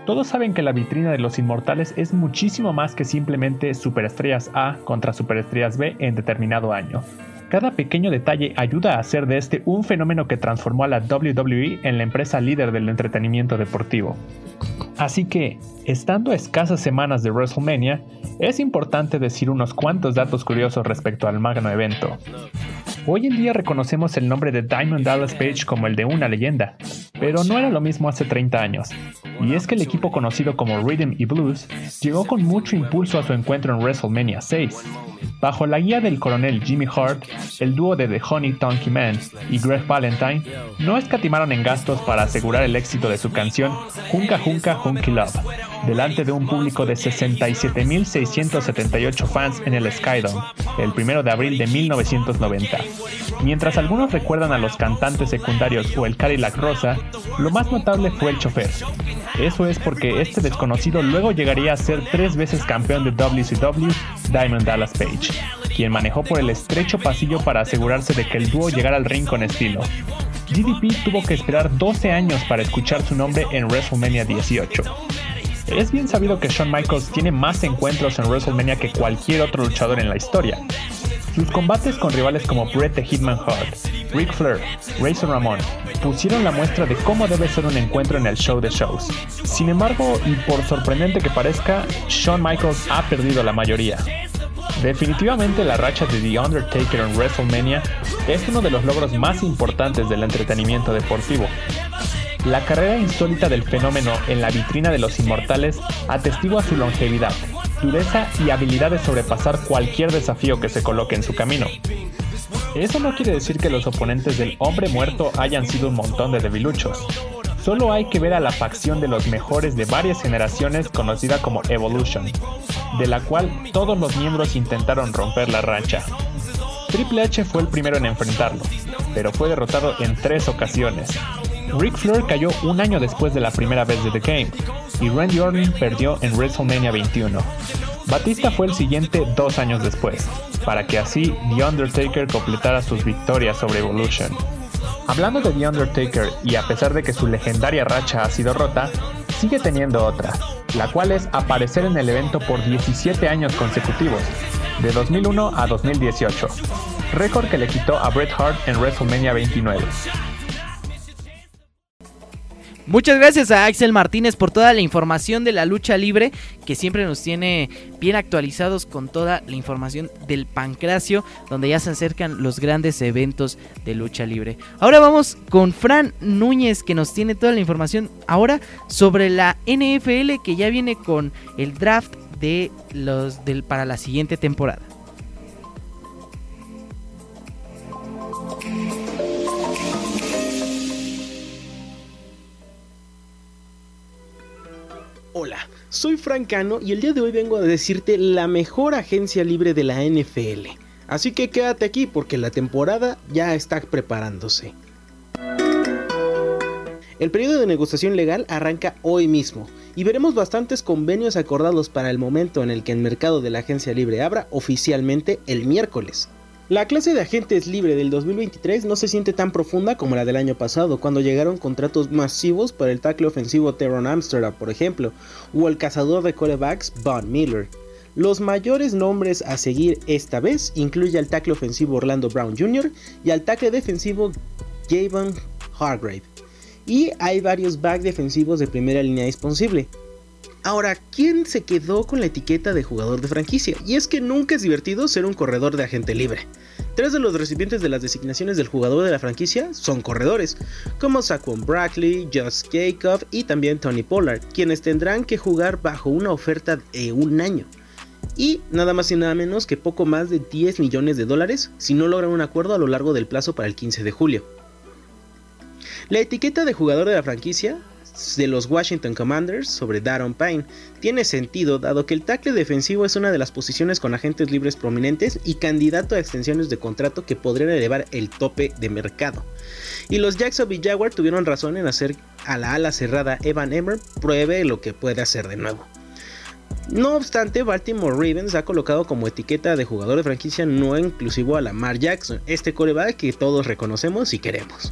Todos saben que la vitrina de los inmortales es muchísimo más que simplemente superestrellas A contra superestrellas B en determinado año. Cada pequeño detalle ayuda a hacer de este un fenómeno que transformó a la WWE en la empresa líder del entretenimiento deportivo. Así que, estando a escasas semanas de WrestleMania, es importante decir unos cuantos datos curiosos respecto al magno evento. Hoy en día reconocemos el nombre de Diamond Dallas Page como el de una leyenda, pero no era lo mismo hace 30 años. Y es que el equipo conocido como Rhythm y Blues llegó con mucho impulso a su encuentro en WrestleMania 6. Bajo la guía del coronel Jimmy Hart, el dúo de The Honey Tonky Man y Greg Valentine no escatimaron en gastos para asegurar el éxito de su canción Junka Junka Hunky Love, delante de un público de 67.678 fans en el Skydome, el 1 de abril de 1990. Mientras algunos recuerdan a los cantantes secundarios o el Cadillac Rosa, lo más notable fue el chofer. Eso es porque este desconocido luego llegaría a ser tres veces campeón de WCW, Diamond Dallas Page, quien manejó por el estrecho pasillo para asegurarse de que el dúo llegara al ring con estilo. GDP tuvo que esperar 12 años para escuchar su nombre en WrestleMania 18. Es bien sabido que Shawn Michaels tiene más encuentros en WrestleMania que cualquier otro luchador en la historia. Sus combates con rivales como Bret the Hitman Hart, Ric Flair, Razor Ramon pusieron la muestra de cómo debe ser un encuentro en el show de shows. Sin embargo, y por sorprendente que parezca, Shawn Michaels ha perdido la mayoría. Definitivamente la racha de The Undertaker en WrestleMania es uno de los logros más importantes del entretenimiento deportivo. La carrera insólita del fenómeno en la vitrina de los inmortales atestigua su longevidad, dureza y habilidad de sobrepasar cualquier desafío que se coloque en su camino. Eso no quiere decir que los oponentes del hombre muerto hayan sido un montón de debiluchos. Solo hay que ver a la facción de los mejores de varias generaciones conocida como Evolution, de la cual todos los miembros intentaron romper la racha. Triple H fue el primero en enfrentarlo, pero fue derrotado en tres ocasiones, Ric Flair cayó un año después de la primera vez de The Game, y Randy Orton perdió en WrestleMania 21. Batista fue el siguiente dos años después, para que así The Undertaker completara sus victorias sobre Evolution. Hablando de The Undertaker, y a pesar de que su legendaria racha ha sido rota, sigue teniendo otra, la cual es aparecer en el evento por 17 años consecutivos, de 2001 a 2018, récord que le quitó a Bret Hart en WrestleMania 29. Muchas gracias a Axel Martínez por toda la información de la lucha libre que siempre nos tiene bien actualizados con toda la información del pancracio donde ya se acercan los grandes eventos de lucha libre. Ahora vamos con Fran Núñez que nos tiene toda la información ahora sobre la NFL que ya viene con el draft de los del para la siguiente temporada. Francano y el día de hoy vengo a decirte la mejor agencia libre de la NFL. Así que quédate aquí porque la temporada ya está preparándose. El periodo de negociación legal arranca hoy mismo y veremos bastantes convenios acordados para el momento en el que el mercado de la agencia libre abra oficialmente el miércoles. La clase de agentes libre del 2023 no se siente tan profunda como la del año pasado, cuando llegaron contratos masivos para el tackle ofensivo Teron Amsterdam, por ejemplo, o el cazador de corebacks Von Miller. Los mayores nombres a seguir esta vez incluye al tackle ofensivo Orlando Brown Jr. y al tackle defensivo Javon Hargrave. Y hay varios back defensivos de primera línea disponible. Ahora, ¿quién se quedó con la etiqueta de jugador de franquicia? Y es que nunca es divertido ser un corredor de agente libre. Tres de los recipientes de las designaciones del jugador de la franquicia son corredores, como Saquon Brackley, Josh Jacob y también Tony Pollard, quienes tendrán que jugar bajo una oferta de un año. Y nada más y nada menos que poco más de 10 millones de dólares si no logran un acuerdo a lo largo del plazo para el 15 de julio. La etiqueta de jugador de la franquicia de los Washington Commanders sobre Daron Payne tiene sentido dado que el tackle defensivo es una de las posiciones con agentes libres prominentes y candidato a extensiones de contrato que podrían elevar el tope de mercado. Y los Jacksonville Jaguars tuvieron razón en hacer a la ala cerrada Evan Emmer pruebe lo que puede hacer de nuevo. No obstante, Baltimore Ravens ha colocado como etiqueta de jugador de franquicia no inclusivo a Lamar Jackson, este coreback que todos reconocemos y queremos.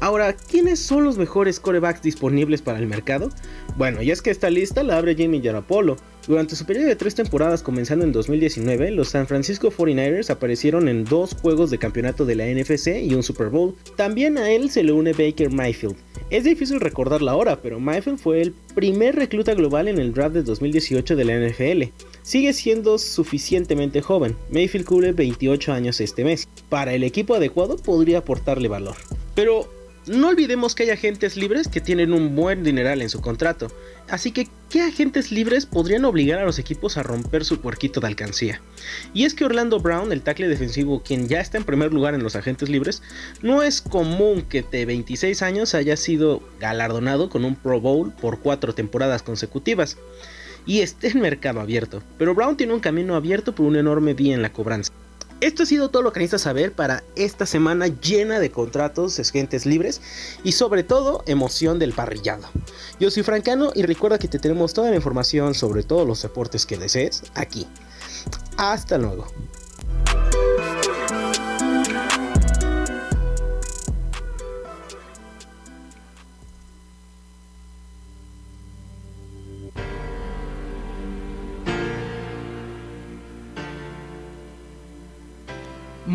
Ahora, ¿quiénes son los mejores corebacks disponibles para el mercado? Bueno, ya es que esta lista la abre Jimmy Garoppolo. Durante su periodo de tres temporadas comenzando en 2019, los San Francisco 49ers aparecieron en dos juegos de campeonato de la NFC y un Super Bowl. También a él se le une Baker Mayfield. Es difícil recordar la hora, pero Mayfield fue el primer recluta global en el draft de 2018 de la NFL. Sigue siendo suficientemente joven, Mayfield cubre 28 años este mes. Para el equipo adecuado podría aportarle valor. Pero no olvidemos que hay agentes libres que tienen un buen dineral en su contrato, así que ¿qué agentes libres podrían obligar a los equipos a romper su puerquito de alcancía? Y es que Orlando Brown, el tackle defensivo, quien ya está en primer lugar en los agentes libres, no es común que de 26 años haya sido galardonado con un Pro Bowl por cuatro temporadas consecutivas y esté en mercado abierto, pero Brown tiene un camino abierto por un enorme día en la cobranza. Esto ha sido todo lo que necesitas saber para esta semana llena de contratos, agentes libres y sobre todo emoción del parrillado. Yo soy Francano y recuerda que te tenemos toda la información sobre todos los deportes que desees aquí. Hasta luego.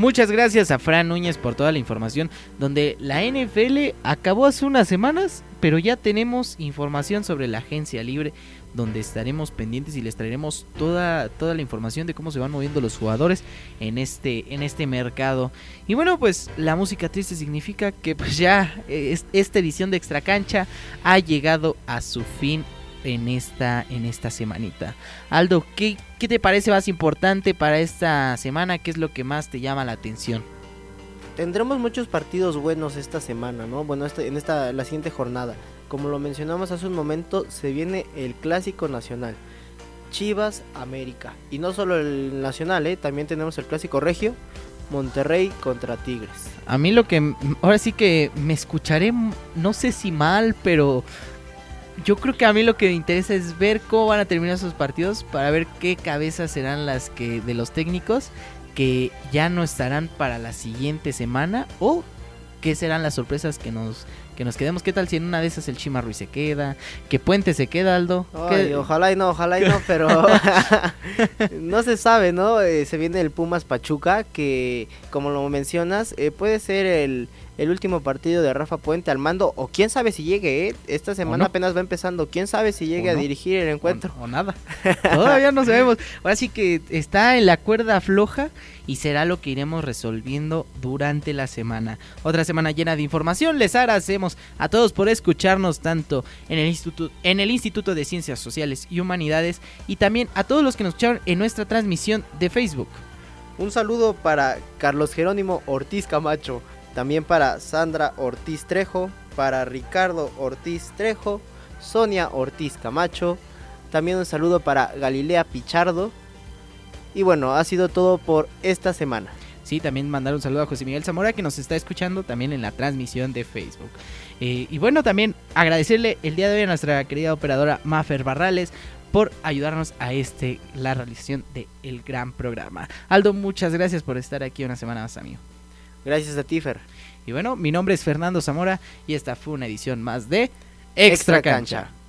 Muchas gracias a Fran Núñez por toda la información, donde la NFL acabó hace unas semanas, pero ya tenemos información sobre la agencia libre, donde estaremos pendientes y les traeremos toda, toda la información de cómo se van moviendo los jugadores en este, en este mercado. Y bueno, pues la música triste significa que pues ya eh, esta edición de Extra Cancha ha llegado a su fin en esta, en esta semanita. Aldo, ¿qué, ¿qué te parece más importante para esta semana? ¿Qué es lo que más te llama la atención? Tendremos muchos partidos buenos esta semana, ¿no? Bueno, este, en esta la siguiente jornada. Como lo mencionamos hace un momento, se viene el clásico nacional. Chivas América. Y no solo el nacional, ¿eh? también tenemos el clásico regio. Monterrey contra Tigres. A mí lo que ahora sí que me escucharé, no sé si mal, pero yo creo que a mí lo que me interesa es ver cómo van a terminar esos partidos para ver qué cabezas serán las que de los técnicos que ya no estarán para la siguiente semana o qué serán las sorpresas que nos que nos quedemos. ¿Qué tal si en una de esas el Chima Ruiz se queda? ¿Que Puente se queda, Aldo? ojalá y no, ojalá y no, pero *laughs* no se sabe, ¿no? Eh, se viene el Pumas Pachuca, que como lo mencionas, eh, puede ser el, el último partido de Rafa Puente al mando, o quién sabe si llegue, ¿eh? esta semana apenas va empezando, quién sabe si llegue a dirigir el encuentro. O, nada, *laughs* todavía no sabemos. Ahora sí que está en la cuerda floja y será lo que iremos resolviendo durante la semana. Otra semana llena de información, les agradecemos a todos por escucharnos tanto en el, Instituto, en el Instituto de Ciencias Sociales y Humanidades y también a todos los que nos escucharon en nuestra transmisión de Facebook. Un saludo para Carlos Jerónimo Ortiz Camacho, también para Sandra Ortiz Trejo, para Ricardo Ortiz Trejo, Sonia Ortiz Camacho, También un saludo para Galilea Pichardo. Y bueno, ha sido todo por esta semana. Sí, también mandar un saludo a José Miguel Zamora que nos está escuchando también en la transmisión de Facebook. Eh, y bueno, también agradecerle el día de hoy a nuestra querida operadora Mafer Barrales por ayudarnos a este la realización de el gran programa. Aldo, muchas gracias por estar aquí una semana más, amigo. Gracias a ti, Fer. Y bueno, mi nombre es Fernando Zamora y esta fue una edición más de Extra, Extra Cancha. Cancha.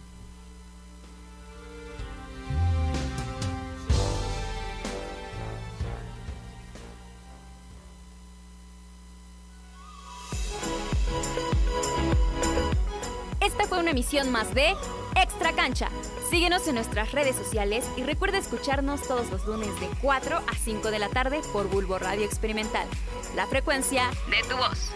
Esta fue una emisión más de Extra Cancha. Síguenos en nuestras redes sociales y recuerda escucharnos todos los lunes de 4 a 5 de la tarde por Bulbo Radio Experimental. La frecuencia de tu voz.